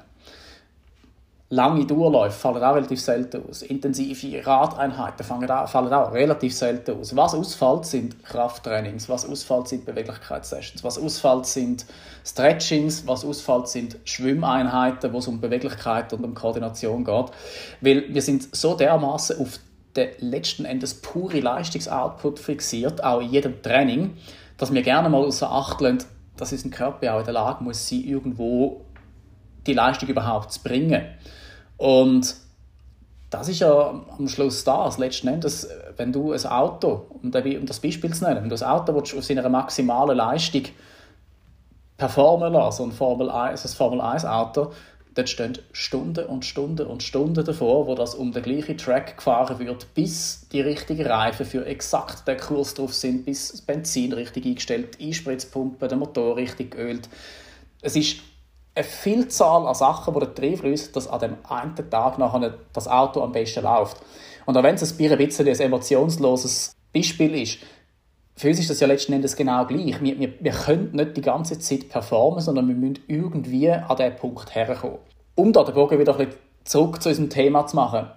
Lange Durchläufe fallen auch relativ selten aus. Intensive Radeinheiten fallen auch, fallen auch relativ selten aus. Was ausfällt, sind Krafttrainings, was ausfällt, sind Beweglichkeitssessions, was ausfällt, sind Stretchings, was ausfällt, sind Schwimmeinheiten, wo es um Beweglichkeit und um Koordination geht. Weil wir sind so dermaßen auf den letzten Endes pure Leistungsoutput fixiert, auch in jedem Training, dass wir gerne mal außer Acht lassen, dass unser Körper auch in der Lage muss sein, irgendwo die Leistung überhaupt zu bringen. Und das ist ja am Schluss das, letzten Endes, wenn du ein Auto, um das Beispiel zu nennen, wenn du ein Auto willst, auf seiner maximalen Leistung performen lassen, ein Formel 1, ein Formel 1 Auto, dort stehen Stunden und Stunden und Stunden davor, wo das um den gleichen Track gefahren wird, bis die richtigen Reifen für exakt den Kurs drauf sind, bis das Benzin richtig eingestellt, die Einspritzpumpe, der Motor richtig geölt. Es ist eine Vielzahl an Sachen, die darin fließen, dass an dem einen Tag nachher das Auto am besten läuft. Und auch wenn es ein bisschen ein emotionsloses Beispiel ist, für uns ist das ja letzten Endes genau gleich. Wir, wir, wir können nicht die ganze Zeit performen, sondern wir müssen irgendwie an diesen Punkt herkommen. Um da den Bogen wieder ein bisschen zurück zu unserem Thema zu machen.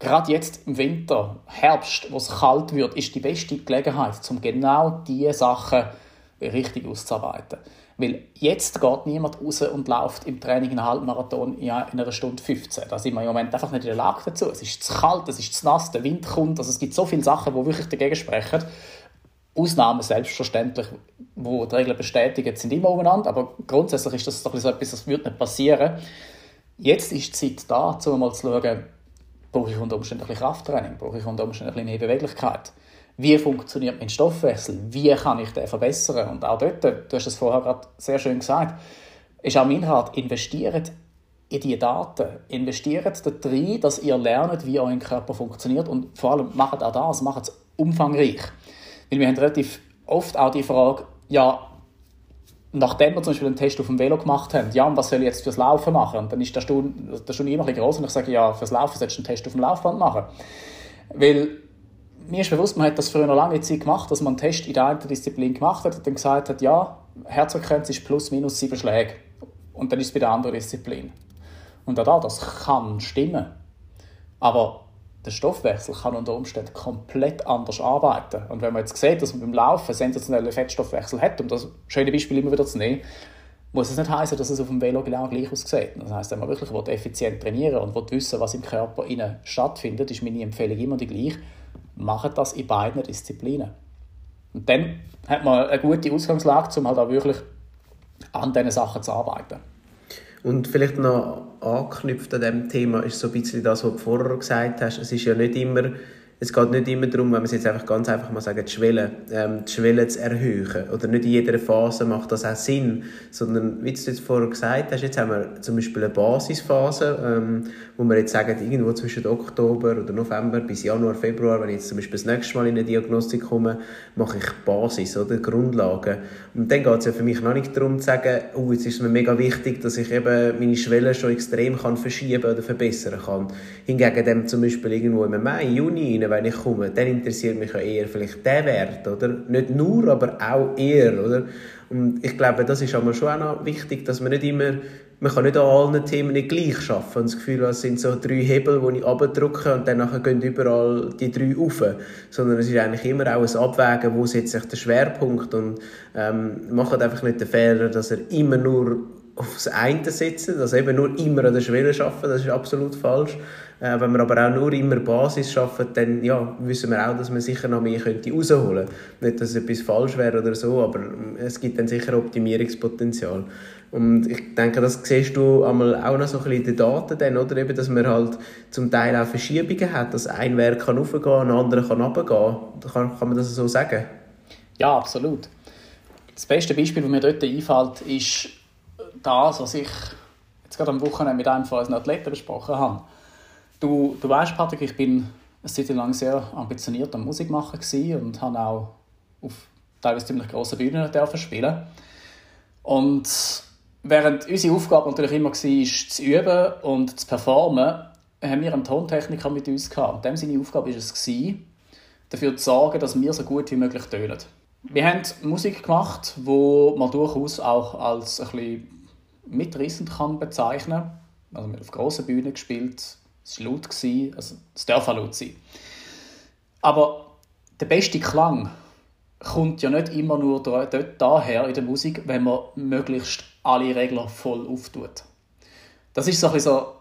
Gerade jetzt im Winter, Herbst, wo es kalt wird, ist die beste Gelegenheit, um genau diese Sachen richtig auszuarbeiten. Weil jetzt geht niemand raus und läuft im Training einen Halbmarathon in einer Stunde 15. Da sind wir im Moment einfach nicht in der Lage dazu. Es ist zu kalt, es ist zu nass, der Wind kommt. Also es gibt so viele Sachen, die wirklich dagegen sprechen. Ausnahmen selbstverständlich, wo die Regeln bestätigen, sind immer umeinander, aber grundsätzlich ist das doch so etwas, das wird nicht passieren. Jetzt ist die Zeit da, um mal zu schauen, brauche ich unter Umständen ein bisschen Krafttraining, brauche ich unter Umständen ein bisschen mehr Beweglichkeit wie funktioniert mein Stoffwechsel, wie kann ich den verbessern. Und auch dort, du hast es vorher gerade sehr schön gesagt, ist auch mein Rat, investiert in die Daten, investiert rein, dass ihr lernt, wie euer Körper funktioniert und vor allem macht auch das, macht es umfangreich. Weil wir haben relativ oft auch die Frage, ja, nachdem wir zum Beispiel einen Test auf dem Velo gemacht haben, ja, und was soll ich jetzt fürs Laufen machen? Und dann ist der Stunde, immer ein bisschen groß und ich sage, ja, fürs Laufen solltest du einen Test auf dem Laufband machen. Weil mir ist bewusst, man hat das früher noch lange Zeit gemacht, dass man einen Test in der einen Disziplin gemacht hat und dann gesagt hat, ja, Herzfrequenz ist plus minus sieben Schläge. Und dann ist es bei der anderen Disziplin. Und auch da, das kann stimmen. Aber der Stoffwechsel kann unter Umständen komplett anders arbeiten. Und wenn man jetzt sieht, dass man beim Laufen einen sensationellen Fettstoffwechsel hat, um das schöne Beispiel immer wieder zu nehmen, muss es nicht heißen, dass es auf dem Velo genau gleich aussieht. Das heißt, wenn man wirklich effizient trainieren und wissen was im Körper innen stattfindet, ist meine Empfehlung immer die gleiche machen das in beiden Disziplinen. Und dann hat man eine gute Ausgangslage, um halt auch wirklich an diesen Sachen zu arbeiten. Und vielleicht noch angeknüpft an diesem Thema ist so ein bisschen das, was du vorher gesagt hast. Es ist ja nicht immer es geht nicht immer darum, wenn man es jetzt einfach ganz einfach mal sagen, die Schwelle, ähm, die Schwelle zu erhöhen. Oder nicht in jeder Phase macht das auch Sinn, sondern, wie du jetzt vorher gesagt hast, jetzt haben wir zum Beispiel eine Basisphase, ähm, wo wir jetzt sagen, irgendwo zwischen Oktober oder November bis Januar, Februar, wenn ich jetzt zum Beispiel das nächste Mal in eine Diagnostik komme, mache ich Basis, oder Grundlagen. Und dann geht es ja für mich noch nicht darum zu sagen, oh, jetzt ist es mir mega wichtig, dass ich eben meine Schwelle schon extrem kann verschieben oder verbessern kann. Hingegen dem zum Beispiel irgendwo im Mai, Juni rein, wenn ich komme, dann interessiert mich ja eher vielleicht der Wert, oder? Nicht nur, aber auch eher, oder? Und ich glaube, das ist aber schon auch noch wichtig, dass man nicht immer, man kann nicht an allen Themen nicht gleich arbeiten. Und das Gefühl, es sind so drei Hebel, die ich abdrücke und dann gehen überall die drei rauf. Sondern es ist eigentlich immer auch ein Abwägen, wo setzt sich der Schwerpunkt und ähm, macht einfach nicht den Fehler, dass er immer nur aufs eine setzen, also eben nur immer an der Schwelle arbeiten, das ist absolut falsch. Äh, wenn wir aber auch nur immer Basis schaffen, dann ja, wissen wir auch, dass man sicher noch mehr könnte rausholen könnte. Nicht, dass etwas falsch wäre oder so, aber es gibt dann sicher Optimierungspotenzial. Und ich denke, das siehst du einmal auch noch so ein bisschen in den Daten, dann, oder? Eben, dass man halt zum Teil auch Verschiebungen hat, dass ein Werk kann raufgehen, ein anderer kann runtergehen. Kann, kann man das so sagen? Ja, absolut. Das beste Beispiel, das mir dort einfällt, ist das, was ich jetzt gerade am Wochenende mit einem von unseren Athleten besprochen habe. Du, du weißt, Patrick, ich bin eine Zeit lang sehr ambitioniert am Musikmachen und habe auch auf teilweise ziemlich grossen Bühnen spielen. Und während unsere Aufgabe natürlich immer war, zu üben und zu performen, haben wir einen Tontechniker mit uns gehabt. Und dem seine Aufgabe war es, dafür zu sorgen, dass wir so gut wie möglich tönen. Wir haben Musik gemacht, wo man durchaus auch als ein bisschen mitrissend kann bezeichnen. Also wir haben auf grossen Bühnen gespielt, es war laut, also es darf auch laut sein. Aber der beste Klang kommt ja nicht immer nur dort daher in der Musik, wenn man möglichst alle Regler voll auftut. Das ist so so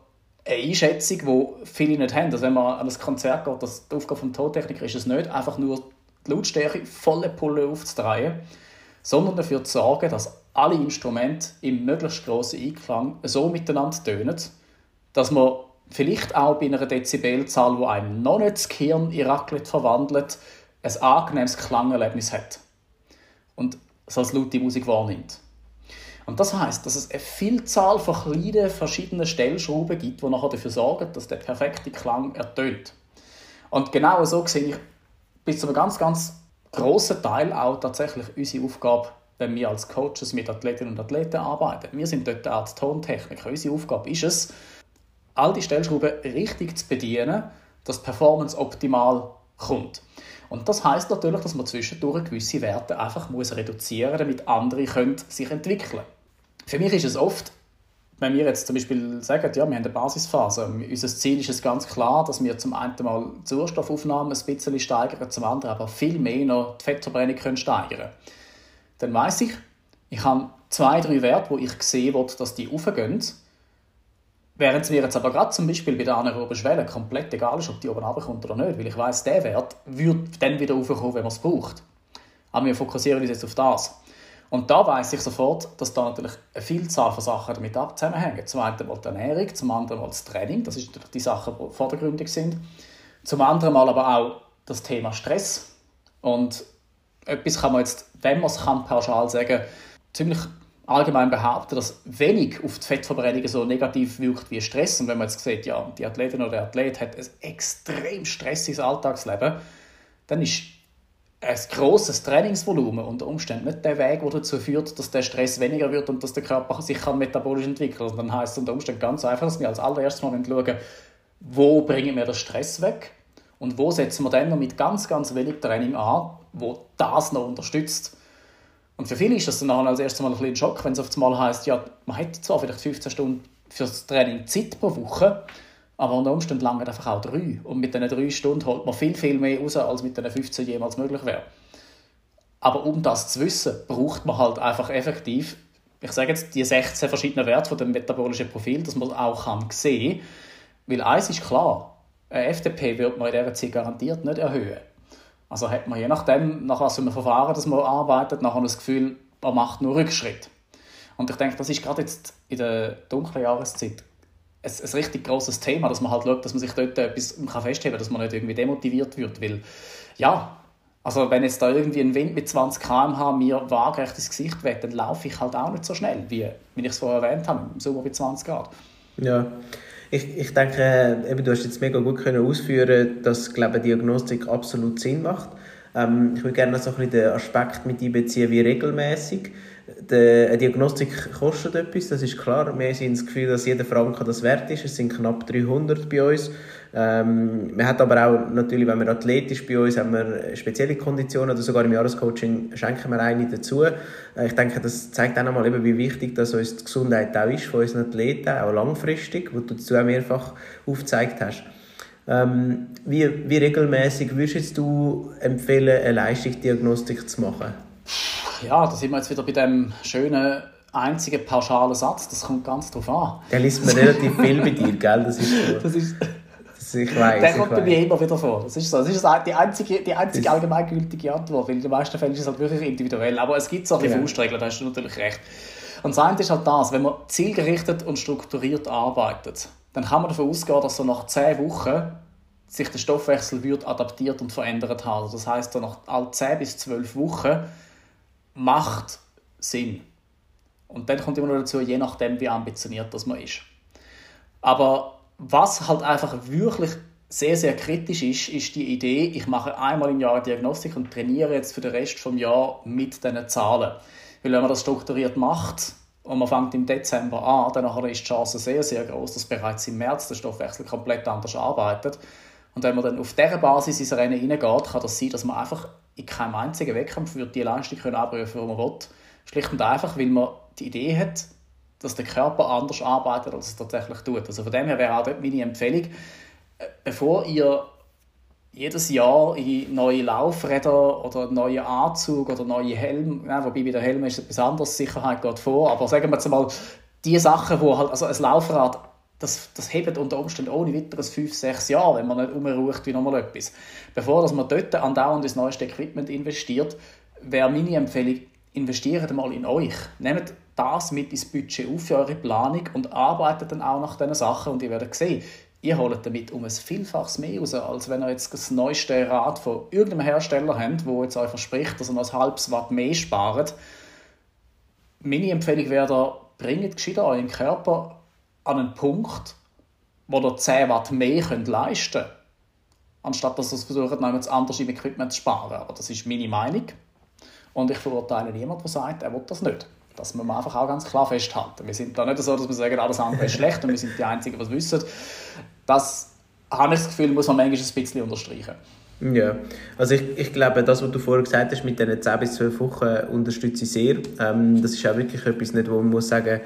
eine Einschätzung, die viele nicht haben. Also wenn man an ein Konzert geht, das die Aufgabe des Tontechniker ist es nicht, einfach nur die Lautstärke volle Pulle aufzudrehen, sondern dafür zu sorgen, dass alle Instrumente im möglichst grossen Einklang so miteinander tönen, dass man vielleicht auch bei einer Dezibelzahl, die einem noch nicht das Gehirn in Raclette verwandelt, ein angenehmes Klangerlebnis hat und es als laute Musik wahrnimmt. Und das heißt, dass es eine Vielzahl von kleinen verschiedenen Stellschrauben gibt, die nachher dafür sorgen, dass der perfekte Klang ertönt. Und genau so sehe ich bis zu einem ganz, ganz grossen Teil auch tatsächlich unsere Aufgabe, wenn wir als Coaches mit Athletinnen und Athleten arbeiten. Wir sind dort als Tontechniker. Unsere Aufgabe ist es, all die Stellschrauben richtig zu bedienen, dass Performance optimal kommt. Und das heißt natürlich, dass man zwischendurch gewisse Werte einfach muss reduzieren muss, damit andere können sich entwickeln können. Für mich ist es oft, wenn wir jetzt zum Beispiel sagen, ja, wir haben eine Basisphase, unser Ziel ist es ganz klar, dass wir zum einen mal die Sauerstoffaufnahme ein bisschen steigern, zum anderen aber viel mehr noch die Fettverbrennung können steigern Dann weiß ich, ich habe zwei, drei Werte, wo ich sehe dass die aufgehen Während es mir jetzt aber gerade zum Beispiel bei der anaeroben Schwelle komplett egal ist, ob die oben runterkommt oder nicht, weil ich weiß, der Wert wird dann wieder raufkommen, wenn man es braucht. Aber wir fokussieren uns jetzt auf das. Und da weiß ich sofort, dass da natürlich eine Vielzahl von Sachen damit zusammenhängen. Zum einen mal die Ernährung, zum anderen mal das Training, das ist natürlich die Sachen, die vordergründig sind. Zum anderen mal aber auch das Thema Stress. Und etwas kann man jetzt, wenn man es kann, pauschal sagen, ziemlich allgemein behaupten, dass wenig auf die Fettverbrennung so negativ wirkt wie Stress. Und wenn man jetzt sieht, ja, die Athletin oder der Athlet hat ein extrem stressiges Alltagsleben, dann ist ein grosses Trainingsvolumen unter Umständen nicht der Weg, der dazu führt, dass der Stress weniger wird und dass der Körper sich kann metabolisch entwickeln kann. Dann heißt es unter Umständen ganz einfach, dass wir als allererstes mal schauen, wo bringen wir den Stress weg und wo setzen wir dann noch mit ganz, ganz wenig Training an, wo das noch unterstützt. Und für viele ist das dann als erstes Mal ein ein Schock, wenn es auf einmal heisst, ja, man hätte zwar vielleicht 15 Stunden fürs Training Zeit pro Woche, aber unter Umständen langen einfach auch drei. Und mit diesen drei Stunden holt man viel, viel mehr raus, als mit diesen 15 jemals möglich wäre. Aber um das zu wissen, braucht man halt einfach effektiv, ich sage jetzt, die 16 verschiedenen Werte von dem metabolischen Profil, dass man auch kann sehen kann. Weil eins ist klar, eine FDP wird man in dieser Zeit garantiert nicht erhöhen. Also hat man je nachdem, nach was für einem Verfahren das man arbeitet, nachher das Gefühl, man macht nur Rückschritt. Und ich denke, das ist gerade jetzt in der dunklen Jahreszeit ein, ein richtig großes Thema, dass man halt schaut, dass man sich dort etwas festheben kann, dass man nicht irgendwie demotiviert wird, weil ja, also wenn jetzt da irgendwie ein Wind mit 20 km/h mir waagerecht ins Gesicht weht, dann laufe ich halt auch nicht so schnell, wie, wie ich es vorher erwähnt habe, im Sommer bei 20 Grad. Ja, ich, ich denke, eben, du hast jetzt mega gut können ausführen dass glaube, Diagnostik absolut Sinn macht. Ähm, ich würde gerne noch so ein bisschen den Aspekt mit einbeziehen, wie regelmäßig. Eine Diagnostik kostet etwas, das ist klar. Wir haben das Gefühl, dass jeder Franken das wert ist. Es sind knapp 300 bei uns. Ähm, man hat aber auch natürlich, wenn man athletisch bei uns haben wir spezielle Konditionen oder sogar im Jahrescoaching schenken wir eine dazu. Äh, ich denke, das zeigt auch nochmal, eben, wie wichtig dass uns die Gesundheit auch ist von unseren Athleten, auch langfristig, wo du dazu auch mehrfach aufgezeigt hast. Ähm, wie, wie regelmäßig würdest du empfehlen, eine Leistungsdiagnostik zu machen? Ja, da sind wir jetzt wieder bei dem schönen einzigen pauschalen Satz. Das kommt ganz drauf an. Der liest man relativ viel bei dir, gell? Das ist <laughs> so. Das ist ich weiss, der kommt bei mir immer wieder vor. Das ist so. Das ist die einzige, die einzige allgemeingültige Antwort, weil in den meisten Fällen ist es halt wirklich individuell. Aber es gibt so genau. Faustregeln, da hast du natürlich recht. Und das eine ist halt das, wenn man zielgerichtet und strukturiert arbeitet, dann kann man davon ausgehen, dass so nach 10 Wochen sich der Stoffwechsel wird adaptiert und verändert hat. Also das heißt, so nach all 10 bis 12 Wochen macht Sinn. Und dann kommt immer noch dazu, je nachdem, wie ambitioniert das man ist. Aber was halt einfach wirklich sehr, sehr kritisch ist, ist die Idee, ich mache einmal im Jahr eine Diagnostik und trainiere jetzt für den Rest des Jahres mit diesen Zahlen. Weil wenn man das strukturiert macht und man fängt im Dezember an, dann ist die Chance sehr, sehr groß, dass bereits im März der Stoffwechsel komplett anders arbeitet. Und wenn man dann auf dieser Basis ins Rennen hineingeht, kann das sein, dass man einfach in keinem einzigen Wettkampf die Leistung abrufen können, die man will. Schlicht und einfach, weil man die Idee hat, dass der Körper anders arbeitet, als es tatsächlich tut. Also von dem her wäre auch dort meine Empfehlung, äh, bevor ihr jedes Jahr in neue Laufräder oder neue Anzug oder neue Helm, ja, wobei bei der Helm ist etwas anderes, Sicherheit geht vor, aber sagen wir jetzt mal, die Sachen, wo halt, also ein Laufrad, das, das hebt unter Umständen ohne weiteres 5, 6 Jahre, wenn man nicht umruht wie nochmal etwas. Bevor dass man dort andauernd ins neueste Equipment investiert, wäre meine Empfehlung, investiert mal in euch. Nehmt das mit ins Budget auf für eure Planung und arbeitet dann auch nach diesen Sachen und ihr werdet sehen, ihr holt damit um ein Vielfaches mehr raus, als wenn ihr jetzt das neueste Rad von irgendeinem Hersteller habt, wo jetzt euch verspricht, dass ihr noch ein halbes Watt mehr spart. Meine Empfehlung wäre da, bringt gescheiter euren Körper an einen Punkt, wo ihr 10 Watt mehr könnt leisten könnt, anstatt dass ihr versucht, noch etwas im Equipment zu sparen. Aber das ist meine Meinung. Und ich verurteile niemanden, der sagt, er will das nicht. Das muss man einfach auch ganz klar festhalten. Wir sind da nicht so, dass wir sagen, alles andere ist schlecht und wir sind die Einzigen, die es wissen. Das habe ich das Gefühl, muss man manchmal ein bisschen unterstreichen. Ja, also ich, ich glaube, das, was du vorher gesagt hast, mit diesen 10 bis 12 Wochen unterstütze ich sehr. Ähm, das ist auch wirklich etwas, nicht, wo man muss sagen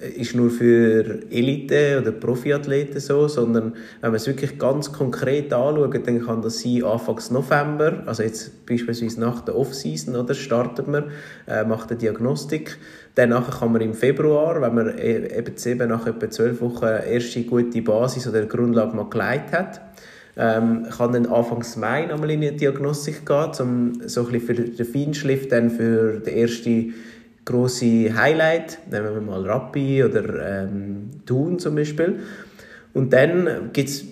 ist nur für Elite- oder Profiathleten so, sondern wenn man es wirklich ganz konkret anschaut, dann kann das sein Anfang November, also jetzt beispielsweise nach der Off-Season, oder, startet man, äh, macht eine Diagnostik. Danach kann man im Februar, wenn man e-, eben, eben nach etwa zwölf Wochen erste gute Basis oder Grundlage mal geleitet hat, ähm, kann dann Anfang Mai nochmal in eine Diagnostik gehen, um so ein bisschen für den Feinschliff dann für den ersten grosse Highlight, nehmen wir mal Rappi oder ähm, Thun zum Beispiel. Und dann gibt es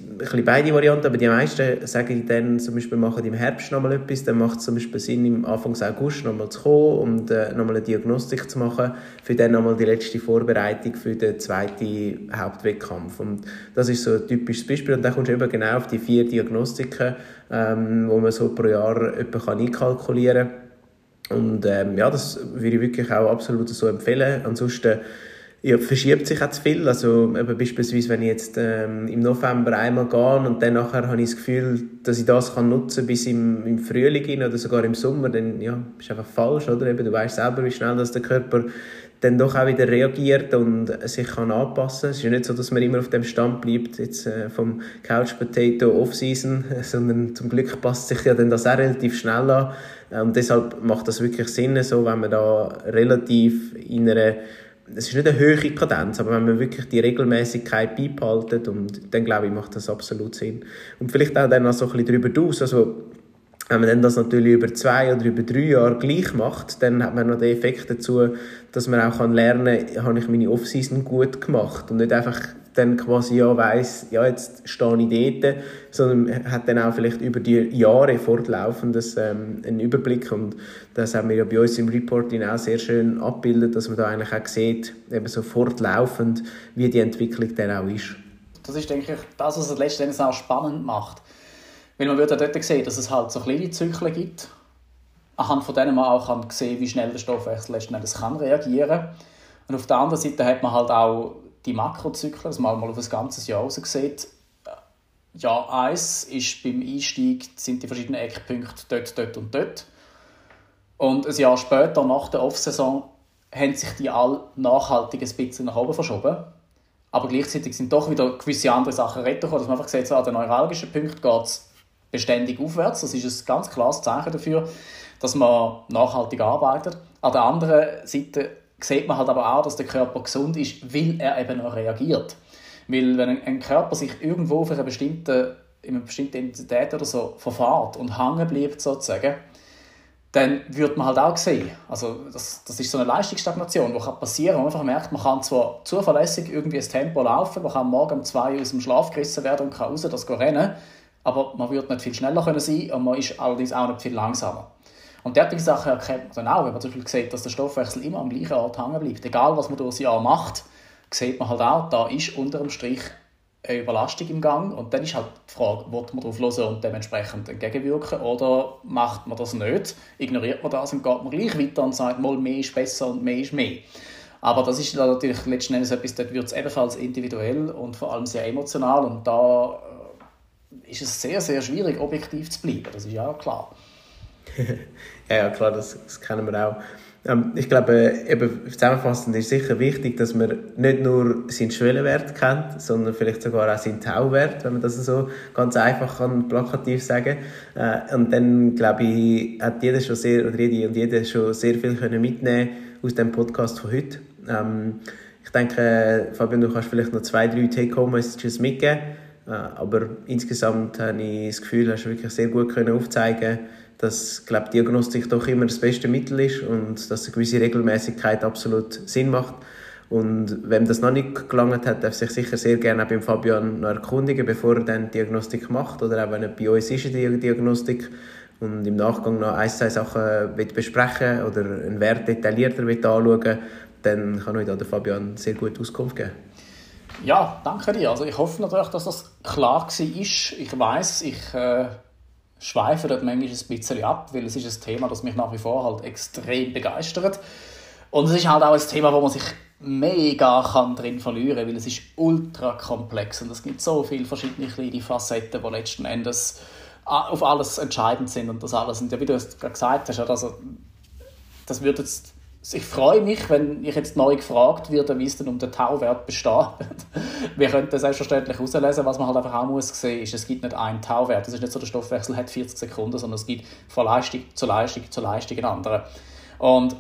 beide Varianten, aber die meisten sagen dann zum Beispiel machen im Herbst nochmal etwas, dann macht es zum Beispiel Sinn, im Anfang August nochmal zu kommen und äh, nochmal eine Diagnostik zu machen, für dann nochmal die letzte Vorbereitung für den zweiten Hauptwettkampf. Und das ist so ein typisches Beispiel und dann kommst du eben genau auf die vier Diagnostiken, ähm, wo man so pro Jahr etwa einkalkulieren kann und ähm, ja, das würde ich wirklich auch absolut so empfehlen. Ansonsten ja, verschiebt sich auch zu viel. Also eben beispielsweise, wenn ich jetzt ähm, im November einmal gehe und dann nachher habe ich das Gefühl, dass ich das kann nutzen bis im, im Frühling oder sogar im Sommer, dann ja, ist einfach falsch, oder? Eben, du weißt selber, wie schnell dass der Körper dann doch auch wieder reagiert und sich kann anpassen. Es ist ja nicht so, dass man immer auf dem Stand bleibt, jetzt äh, vom Couch Potato Off-Season, <laughs> sondern zum Glück passt sich ja dann das auch relativ schnell an. Äh, und deshalb macht das wirklich Sinn, so, wenn man da relativ in einer es ist nicht eine höhere Kadenz, aber wenn man wirklich die Regelmäßigkeit beibehaltet, und dann glaube ich, macht das absolut Sinn. Und vielleicht auch dann noch so ein bisschen darüber aus, also wenn man dann das natürlich über zwei oder über drei Jahre gleich macht, dann hat man noch den Effekt dazu, dass man auch lernen kann, habe ich meine Off-Season gut gemacht und nicht einfach dann quasi ja weiss, ja, jetzt stehe ich dort, sondern hat dann auch vielleicht über die Jahre fortlaufend ähm, einen Überblick und das haben wir ja bei uns im Reporting auch sehr schön abgebildet, dass man da eigentlich auch sieht, eben so fortlaufend, wie die Entwicklung dann auch ist. Das ist, denke ich, das, was es letztendlich auch spannend macht. Weil man wird ja dort sehen, dass es halt so kleine Zyklen gibt, anhand von denen man auch kann sehen wie schnell der Stoffwechsel letztendlich kann reagieren kann. Und auf der anderen Seite hat man halt auch die Makrozyklen, dass man mal auf ein ganzes Jahr raus sieht. Ja, eins ist beim Einstieg sind die verschiedenen Eckpunkte dort, dort und dort. Und ein Jahr später, nach der Off-Saison, haben sich die alle nachhaltig ein bisschen nach oben verschoben. Aber gleichzeitig sind doch wieder gewisse andere Sachen retten dass man einfach sieht, so an den neuralgischen Punkten geht es beständig aufwärts. Das ist ein ganz klares Zeichen dafür, dass man nachhaltig arbeitet. An der anderen Seite sieht man halt aber auch, dass der Körper gesund ist, weil er eben noch reagiert. Weil wenn ein Körper sich irgendwo für eine bestimmte, in einer bestimmten Intensität oder so verfahrt und hängen bleibt sozusagen, dann wird man halt auch sehen. Also das, das ist so eine Leistungsstagnation, die passieren kann. Man einfach merkt, man kann zwar zuverlässig irgendwie ein Tempo laufen, man kann morgen um zwei aus dem Schlaf gerissen werden und kann raus das rennen, aber man wird nicht viel schneller können sein und man ist allerdings auch nicht viel langsamer. Und derartige Sachen erkennt man dann auch, wenn man zum Beispiel sieht, dass der Stoffwechsel immer am gleichen Ort hängen bleibt. Egal, was man durch das Jahr macht, sieht man halt auch, da ist unter dem Strich eine Überlastung im Gang. Und dann ist halt die Frage, wird man darauf hören und dementsprechend entgegenwirken oder macht man das nicht, ignoriert man das und geht man gleich weiter und sagt, mal mehr ist besser und mehr ist mehr. Aber das ist natürlich letzten Endes etwas, dort wird es ebenfalls individuell und vor allem sehr emotional und da äh, ist es sehr, sehr schwierig, objektiv zu bleiben, das ist ja klar. <laughs> ja, klar, das, das kennen wir auch. Ähm, ich glaube, eben zusammenfassend ist sicher wichtig, dass man nicht nur seinen Schwellenwert kennt, sondern vielleicht sogar auch seinen Tauwert, wenn man das so ganz einfach kann, plakativ sagen äh, Und dann, glaube ich, hat jeder schon sehr, oder jede und jeder schon sehr viel können mitnehmen aus dem Podcast von heute. Ähm, ich denke, Fabian, du kannst vielleicht noch zwei, drei Take-Home-Messages mitgeben, äh, aber insgesamt habe ich das Gefühl, hast du wirklich sehr gut können aufzeigen dass glaub, Diagnostik doch immer das beste Mittel ist und dass eine gewisse Regelmäßigkeit absolut Sinn macht. Und wenn das noch nicht gelangt hat, darf sich sicher sehr gerne auch beim Fabian noch erkundigen, bevor er dann die Diagnostik macht oder auch wenn er bei uns ist der Diagnostik und im Nachgang noch ein, zwei Sachen besprechen oder einen Wert detaillierter anschauen dann kann euch da der Fabian sehr gut Auskunft geben. Ja, danke dir. Also ich hoffe natürlich, dass das klar war. Ich weiß, ich äh, schweife dort manchmal ein bisschen ab, weil es ist ein Thema, das mich nach wie vor halt extrem begeistert. Und es ist halt auch ein Thema, wo man sich mega kann drin verlieren kann, weil es ist ultra komplex und es gibt so viele verschiedene kleine Facetten, die letzten Endes auf alles entscheidend sind und das alles. Und ja, wie du es gerade gesagt hast, also, das wird jetzt ich freue mich, wenn ich jetzt neu gefragt werde, wie es denn um den Tauwert besteht. <laughs> Wir könnten selbstverständlich herauslesen, was man halt einfach auch muss sehen ist, es gibt nicht einen Tauwert. Es ist nicht so, der Stoffwechsel hat 40 Sekunden, sondern es gibt von Leistung zu Leistung zu Leistung einen anderen. Und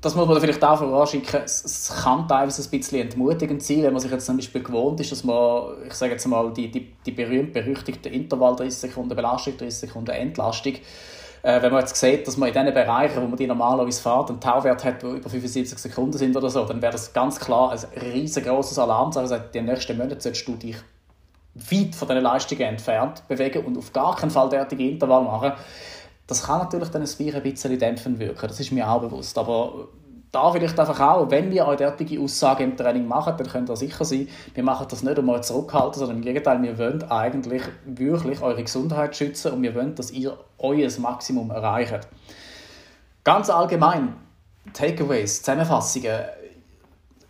das muss man vielleicht auch voranschicken, es kann teilweise ein bisschen entmutigend sein, wenn man sich jetzt zum Beispiel gewohnt ist, dass man, ich sage jetzt mal, die, die, die berühmt-berüchtigte Intervall 30 Sekunden Belastung, 30 Sekunden Entlastung, äh, wenn man jetzt sieht, dass man in den Bereichen, wo man die normalerweise fährt, einen Tauwert hat, der über 75 Sekunden sind oder so, dann wäre das ganz klar ein riesengroßes Alarm. Also die nächsten Monate solltest du dich weit von diesen Leistungen entfernt bewegen und auf gar keinen Fall derartige Intervall machen. Das kann natürlich dann ein bisschen dämpfend wirken, das ist mir auch bewusst. Aber da vielleicht einfach auch, wenn wir eine derartige Aussage im Training machen, dann könnt ihr sicher sein, wir machen das nicht, um euch zurückzuhalten, sondern im Gegenteil, wir wollen eigentlich wirklich eure Gesundheit schützen und wir wollen, dass ihr euer Maximum erreicht. Ganz allgemein, Takeaways, Zusammenfassungen,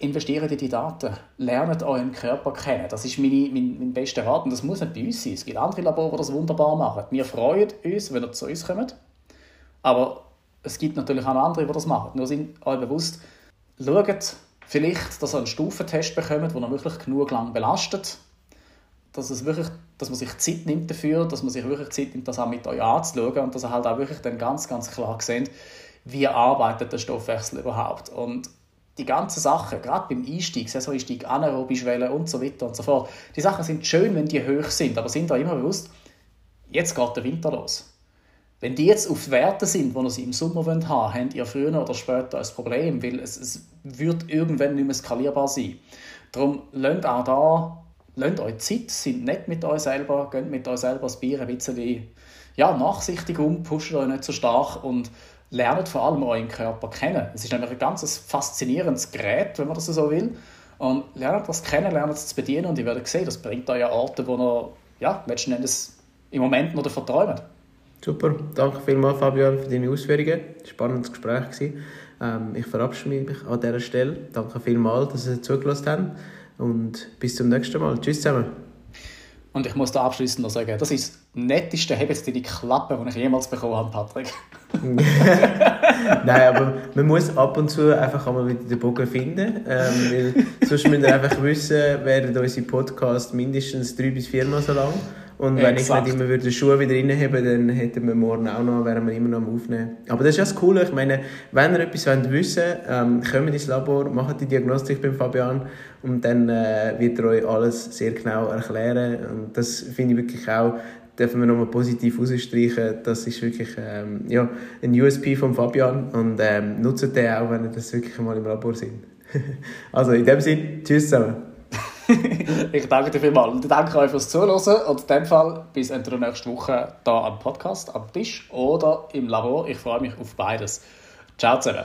investiert in die Daten, lernt euren Körper kennen. Das ist meine, mein, mein bester Rat und das muss nicht bei uns sein. Es gibt andere Labore, die das wunderbar machen. Wir freuen uns, wenn ihr zu uns kommt, aber es gibt natürlich auch andere, die das machen. Nur sind euch bewusst, schaut vielleicht, dass ihr einen Stufentest bekommt, der wirklich genug lang belastet, dass, es wirklich, dass man sich Zeit nimmt dafür, dass man sich wirklich Zeit nimmt, das auch mit euch anzuschauen und dass ihr halt auch wirklich dann ganz, ganz klar seht, wie arbeitet der Stoffwechsel überhaupt. Und die ganzen Sachen, gerade beim Einstieg, Saisoneinstieg, anaerobe Schwelle und so weiter und so fort, die Sachen sind schön, wenn die hoch sind, aber sind da immer bewusst, jetzt geht der Winter los. Wenn die jetzt auf Werte sind, die sie im Sommer haben wollen, habt ihr früher oder später ein Problem, weil es, es wird irgendwann nicht mehr skalierbar sein. Darum lasst auch da lasst euch Zeit, seid nett mit euch selber, geht mit euch selber das Bier ein bisschen ja, nachsichtig um, pusht euch nicht so stark und lernt vor allem euren Körper kennen. Es ist nämlich ein ganz faszinierendes Gerät, wenn man das so will. Und lernt das kennen, lernt es zu bedienen und ihr werdet sehen, das bringt euch an Orte, wo ihr ja, letzten Endes im Moment noch davon. Super, danke vielmals Fabian für deine Ausführungen. Spannendes Gespräch. Ähm, ich verabschiede mich an dieser Stelle. Danke vielmals, dass ihr zugelassen habt und bis zum nächsten Mal. Tschüss zusammen. Und ich muss da abschließend noch sagen, das ist das netteste «Heb jetzt die Klappe», die ich jemals bekommen habe, Patrick. <laughs> Nein, aber man muss ab und zu einfach einmal wieder den Bogen finden. Ähm, weil sonst müsst ihr einfach wissen, werden unsere Podcasts mindestens drei bis viermal so lang. Und wenn Exakt. ich nicht immer den Schuh wieder reinheben dann hätten wir morgen auch noch, wären wir immer noch am Aufnehmen. Aber das ist ja das Coole. Ich meine, wenn ihr etwas wollt wissen wollt, ähm, kommt ins Labor, macht die Diagnostik beim Fabian und dann äh, wird er euch alles sehr genau erklären. Und das finde ich wirklich auch, dürfen wir nochmal positiv herausstreichen. Das ist wirklich ähm, ja, ein USP von Fabian und ähm, nutzt den auch, wenn ihr das wirklich mal im Labor seid. <laughs> also in dem Sinne, tschüss zusammen. <laughs> ich danke dir vielmals. Und ich danke euch fürs Zuhören. Und in dem Fall bis entweder nächste Woche hier am Podcast, am Tisch oder im Labor. Ich freue mich auf beides. Ciao zusammen.